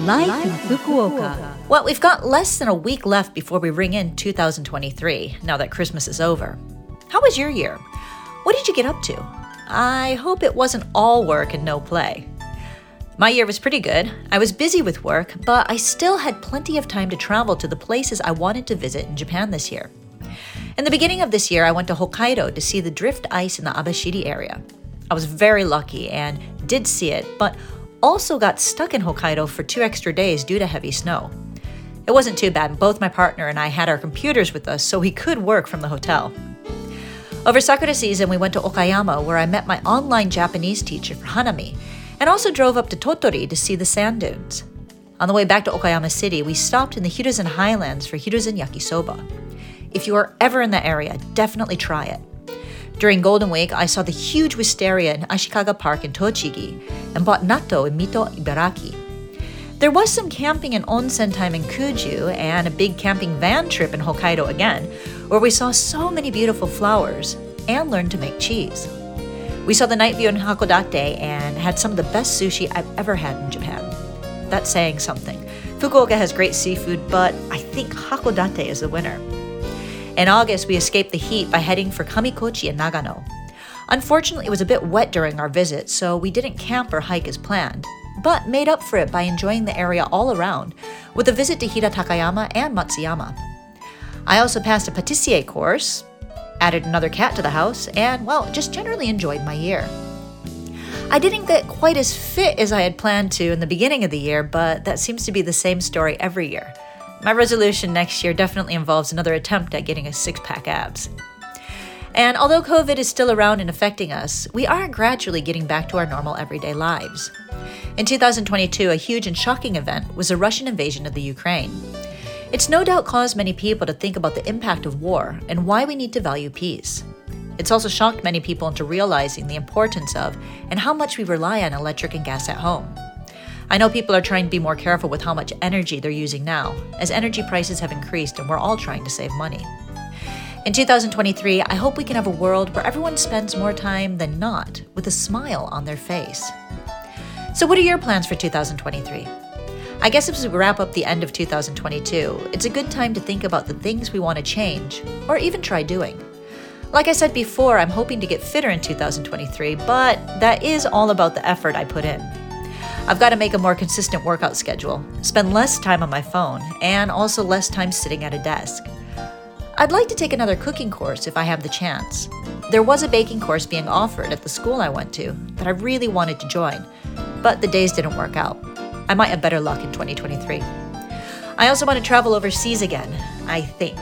Life, in Fukuoka. Well, we've got less than a week left before we ring in 2023, now that Christmas is over. How was your year? What did you get up to? I hope it wasn't all work and no play. My year was pretty good. I was busy with work, but I still had plenty of time to travel to the places I wanted to visit in Japan this year. In the beginning of this year, I went to Hokkaido to see the drift ice in the Abashiri area. I was very lucky and did see it, but also got stuck in Hokkaido for two extra days due to heavy snow. It wasn't too bad, and both my partner and I had our computers with us so we could work from the hotel. Over Sakura season, we went to Okayama where I met my online Japanese teacher for Hanami and also drove up to Tottori to see the sand dunes. On the way back to Okayama City, we stopped in the Hiruzen Highlands for Hiruzen Yakisoba. If you are ever in the area, definitely try it. During Golden Week, I saw the huge wisteria in Ashikaga Park in Tochigi and bought natto in Mito, Ibaraki. There was some camping and onsen time in Kuju and a big camping van trip in Hokkaido again, where we saw so many beautiful flowers and learned to make cheese. We saw the night view in Hakodate and had some of the best sushi I've ever had in Japan. That's saying something. Fukuoka has great seafood, but I think Hakodate is the winner. In August, we escaped the heat by heading for Kamikochi in Nagano. Unfortunately, it was a bit wet during our visit, so we didn't camp or hike as planned, but made up for it by enjoying the area all around with a visit to Hida Takayama and Matsuyama. I also passed a patissier course, added another cat to the house, and, well, just generally enjoyed my year. I didn't get quite as fit as I had planned to in the beginning of the year, but that seems to be the same story every year. My resolution next year definitely involves another attempt at getting a six pack abs. And although COVID is still around and affecting us, we are gradually getting back to our normal everyday lives. In 2022, a huge and shocking event was the Russian invasion of the Ukraine. It's no doubt caused many people to think about the impact of war and why we need to value peace. It's also shocked many people into realizing the importance of and how much we rely on electric and gas at home. I know people are trying to be more careful with how much energy they're using now, as energy prices have increased and we're all trying to save money. In 2023, I hope we can have a world where everyone spends more time than not with a smile on their face. So, what are your plans for 2023? I guess as we wrap up the end of 2022, it's a good time to think about the things we want to change or even try doing. Like I said before, I'm hoping to get fitter in 2023, but that is all about the effort I put in. I've got to make a more consistent workout schedule, spend less time on my phone, and also less time sitting at a desk. I'd like to take another cooking course if I have the chance. There was a baking course being offered at the school I went to that I really wanted to join, but the days didn't work out. I might have better luck in 2023. I also want to travel overseas again, I think.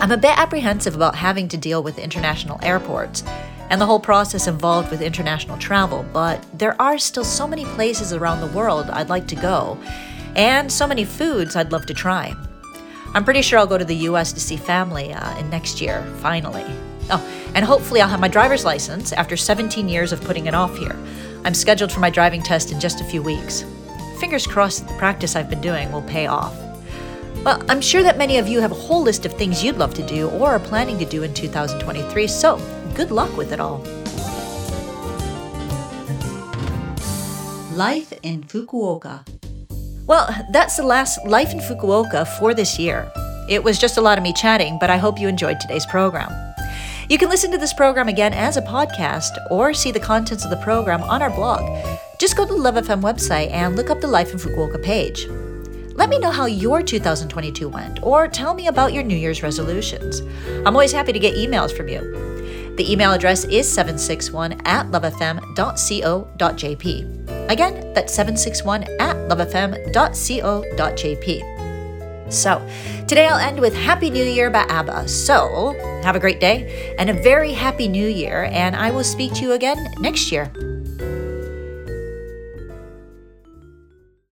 I'm a bit apprehensive about having to deal with international airports and the whole process involved with international travel, but there are still so many places around the world I'd like to go, and so many foods I'd love to try. I'm pretty sure I'll go to the US to see family uh, in next year, finally. Oh, and hopefully I'll have my driver's license after 17 years of putting it off here. I'm scheduled for my driving test in just a few weeks. Fingers crossed that the practice I've been doing will pay off. Well, I'm sure that many of you have a whole list of things you'd love to do or are planning to do in 2023, so good luck with it all. Life in Fukuoka. Well, that's the last Life in Fukuoka for this year. It was just a lot of me chatting, but I hope you enjoyed today's program. You can listen to this program again as a podcast or see the contents of the program on our blog. Just go to the Love FM website and look up the Life in Fukuoka page. Let me know how your 2022 went, or tell me about your New Year's resolutions. I'm always happy to get emails from you. The email address is 761 at lovefm.co.jp. Again, that's 761 at lovefm.co.jp. So, today I'll end with Happy New Year by ABBA. So, have a great day and a very happy new year, and I will speak to you again next year.